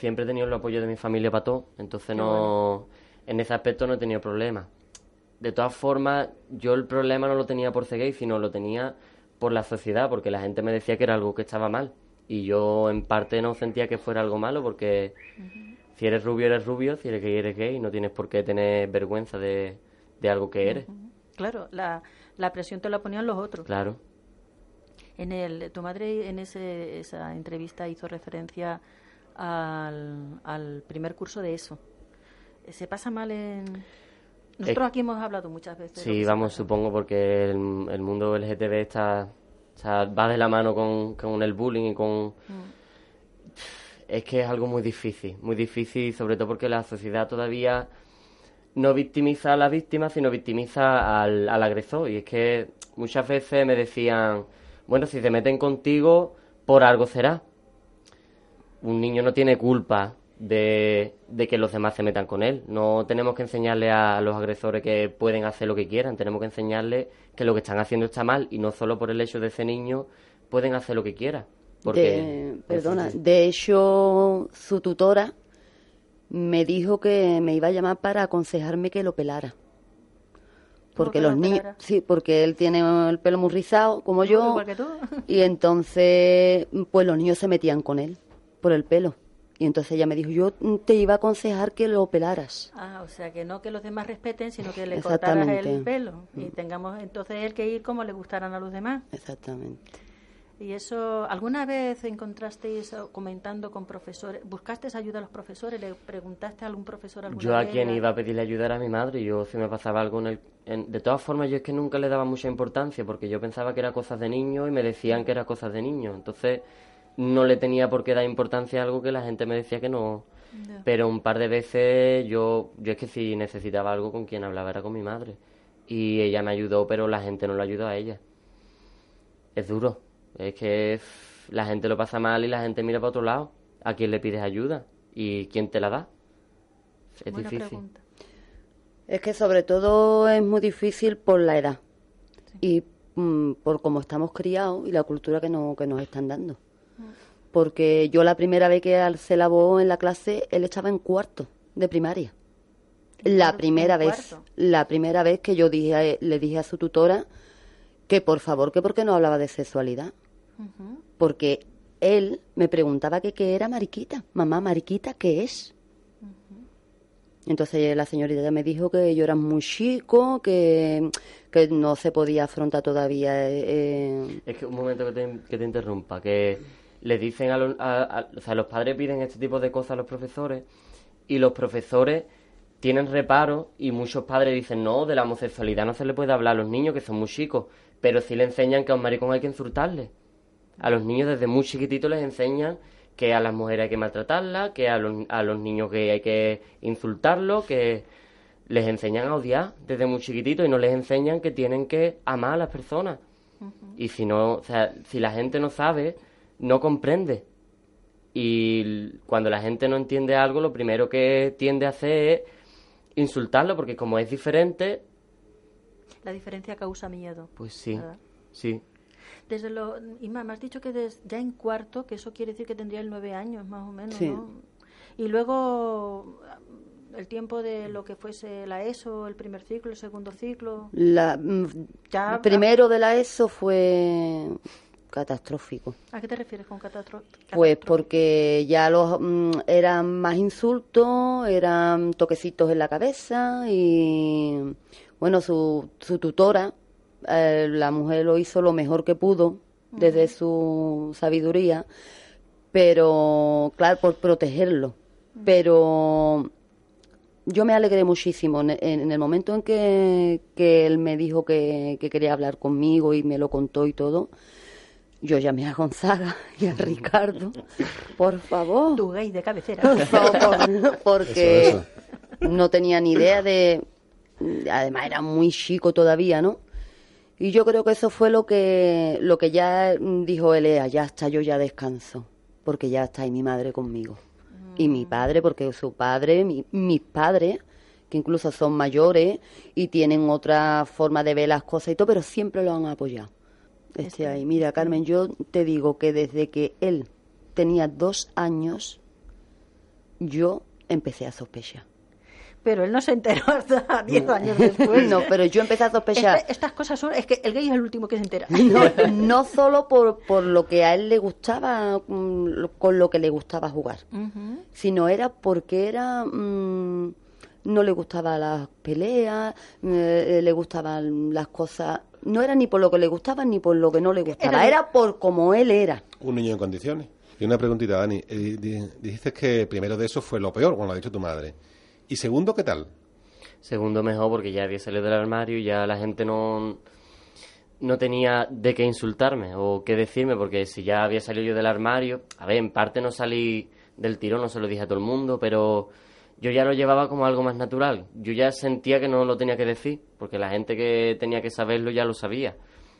Siempre he tenido el apoyo de mi familia para todo, entonces no, en ese aspecto no he tenido problemas. De todas formas, yo el problema no lo tenía por ser gay, sino lo tenía por la sociedad, porque la gente me decía que era algo que estaba mal. Y yo en parte no sentía que fuera algo malo, porque si eres rubio, eres rubio, si eres gay, eres gay, no tienes por qué tener vergüenza de, algo que eres. Claro, la, la presión te la ponían los otros. Claro. En el, tu madre en ese, esa entrevista hizo referencia al, primer curso de eso. ¿Se pasa mal en...? Nosotros aquí hemos hablado muchas veces. Sí, vamos, supongo, porque el, el, mundo LGTB está, va de la mano con, con el bullying y con... Mm. Es que es algo muy difícil, muy difícil, sobre todo porque la sociedad todavía no victimiza a la víctima, sino victimiza al, al agresor. Y es que muchas veces me decían, bueno, si se meten contigo, por algo será un niño no tiene culpa de, que los demás se metan con él. No tenemos que enseñarle a los agresores que pueden hacer lo que quieran, tenemos que enseñarle que lo que están haciendo está mal y no solo por el hecho de ese niño pueden hacer lo que quieran. Porque perdona, de hecho su tutora me dijo que me iba a llamar para aconsejarme que lo pelara. Porque los niños, sí, porque él tiene el pelo muy rizado como yo, y entonces pues los niños se metían con él por el pelo. Y entonces ella me dijo, yo te iba a aconsejar que lo pelaras. Ah, o sea, que no que los demás respeten, sino que le cortaras el pelo. Y mm. tengamos entonces él que ir como le gustaran a los demás. Exactamente. ¿Y eso, alguna vez encontrasteis comentando con profesores, buscaste ayuda a los profesores, le preguntaste a algún profesor alguna Yo a quien iba a pedirle ayuda era a mi madre, yo si me pasaba algo en el... de todas formas, yo es que nunca le daba mucha importancia, porque yo pensaba que era cosas de niño y me decían que era cosas de niño. Entonces no le tenía por qué dar importancia a algo que la gente me decía que no. Pero un par de veces yo, yo es que si necesitaba algo con quien hablaba era con mi madre. Y ella me ayudó, pero la gente no lo ayudó a ella. Es duro. Es que la gente lo pasa mal y la gente mira para otro lado. ¿A quién le pides ayuda? ¿Y quién te la da? Es difícil. Es que sobre todo es muy difícil por la edad. Y mm, por cómo estamos criados y la cultura que, no, que nos están dando porque yo la primera vez que se lavó en la clase, él estaba en cuarto de primaria. La primera vez, la primera vez que yo dije, le dije a su tutora que por favor, que por qué no hablaba de sexualidad. Porque él me preguntaba que qué era mariquita. Mamá, mariquita, ¿qué es? Entonces la señorita me dijo que yo era muy chico, que, que no se podía afrontar todavía. Eh, eh. Es que un momento que te, que te interrumpa, que le dicen a los, o sea, los padres piden este tipo de cosas a los profesores y los profesores tienen reparo y muchos padres dicen no, de la homosexualidad no se le puede hablar a los niños que son muy chicos, pero sí le enseñan que a un maricón hay que insultarle. A los niños desde muy chiquititos les enseñan que a las mujeres hay que maltratarlas, que a los, a los niños que hay que insultarlos, que les enseñan a odiar desde muy chiquititos y no les enseñan que tienen que amar a las personas. Y si no, o sea, si la gente no sabe, no comprende. Y cuando la gente no entiende algo, lo primero que tiende a hacer es insultarlo, porque como es diferente... La diferencia causa miedo. Pues sí, sí. Desde lo, Inma, me has dicho que ya en cuarto, que eso quiere decir que tendría el nueve años más o menos, ¿no? Y luego el tiempo de lo que fuese la ESO, el primer ciclo, el segundo ciclo. La, mm, ya, primero de la ESO fue catastrófico. ¿A qué te refieres con catastrófico? Pues porque ya los mm, eran más insultos, eran toquecitos en la cabeza y bueno, su, su tutora, eh, la mujer lo hizo lo mejor que pudo desde su sabiduría, pero claro, por protegerlo. Pero yo me alegré muchísimo en, el momento en que, él me dijo que, que, quería hablar conmigo y me lo contó y todo yo llamé a Gonzaga y a Ricardo, por favor. Tu gay de cabecera. Por favor, porque no tenía ni idea de... Además era muy chico todavía, ¿no? Y yo creo que eso fue lo que, lo que ya dijo Elea, ya está, yo ya descanso, porque ya está ahí mi madre conmigo. Y mi padre, porque su padre, mi, mis padres, que incluso son mayores y tienen otra forma de ver las cosas y todo, pero siempre lo han apoyado. Este ahí. Mira, Carmen, yo te digo que desde que él tenía dos años, yo empecé a sospechar. Pero él no se enteró hasta diez años después. no, pero yo empecé a sospechar. Estas cosas son. Es que el gay es el último que se entera. No, no solo por, por lo que a él le gustaba, mm, con lo que le gustaba jugar, sino era porque era. mm, no le gustaban las peleas, eh, le gustaban las cosas. No era ni por lo que le gustaba ni por lo que no le gustaba, Era- era por como él era. Un niño en condiciones. Y una preguntita, Dani. Eh, di- dijiste que primero de eso fue lo peor, cuando lo ha dicho tu madre. Y segundo, ¿qué tal? Segundo mejor porque ya había salido del armario y ya la gente no, no tenía de qué insultarme o qué decirme porque si ya había salido yo del armario, a ver, en parte no salí del tirón, no se lo dije a todo el mundo, pero yo ya lo llevaba como algo más natural. Yo ya sentía que no lo tenía que decir porque la gente que tenía que saberlo ya lo sabía.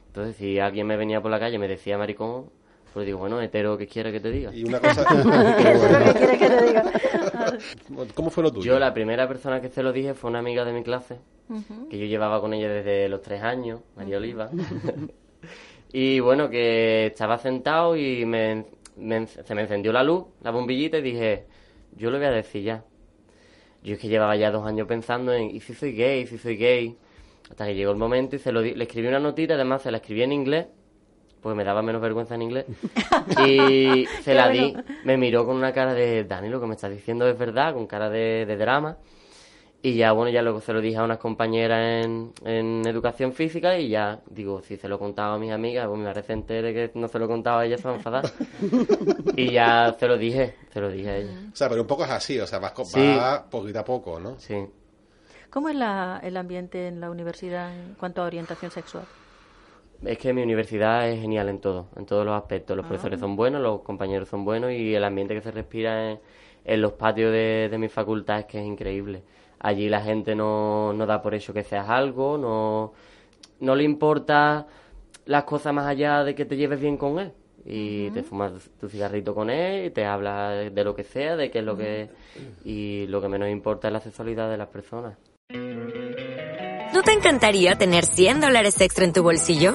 Entonces, si alguien me venía por la calle y me decía maricón, pues digo, bueno, hetero, ¿qué quiere que te diga? Y una cosa... ¿Qué quieres que te diga? ¿Cómo fue lo tuyo? Yo la primera persona que se lo dije fue una amiga de mi clase, que yo llevaba con ella desde los tres años, María Oliva. y bueno, que estaba sentado y me, me- se me encendió la luz, la bombillita y dije, yo lo voy a decir ya. Yo es que llevaba ya dos años pensando en, ¿y si soy gay? ¿Y si soy gay? Hasta que llegó el momento y se lo di- le escribí una notita, además se la escribí en inglés, porque me daba menos vergüenza en inglés. Y se la di, me miró con una cara de, Dani, lo que me estás diciendo es verdad, con cara de, de drama. Y ya, bueno, ya luego se lo dije a unas compañeras en, en educación física y ya, digo, si se lo contaba a mis amigas, pues me parece entere que no se lo contaba a ellas, se van a enfadar. y ya se lo dije, se lo dije a ellas. O sea, pero un poco es así, o sea, vas, Sí. va poquito a poco, ¿no? Sí. ¿Cómo es la- el ambiente en la universidad en cuanto a orientación sexual? Es que mi universidad es genial en todo, en todos los aspectos. Los profesores son buenos, los compañeros son buenos y el ambiente que se respira en, en los patios de, de mi facultad es que es increíble. Allí la gente no, no da por hecho que seas algo, no, no le importa las cosas más allá de que te lleves bien con él. Y te fumas tu cigarrito con él y te habla de lo que sea, de qué es lo que... Y lo que menos importa es la sexualidad de las personas. ¿No te encantaría tener 100 dólares extra en tu bolsillo?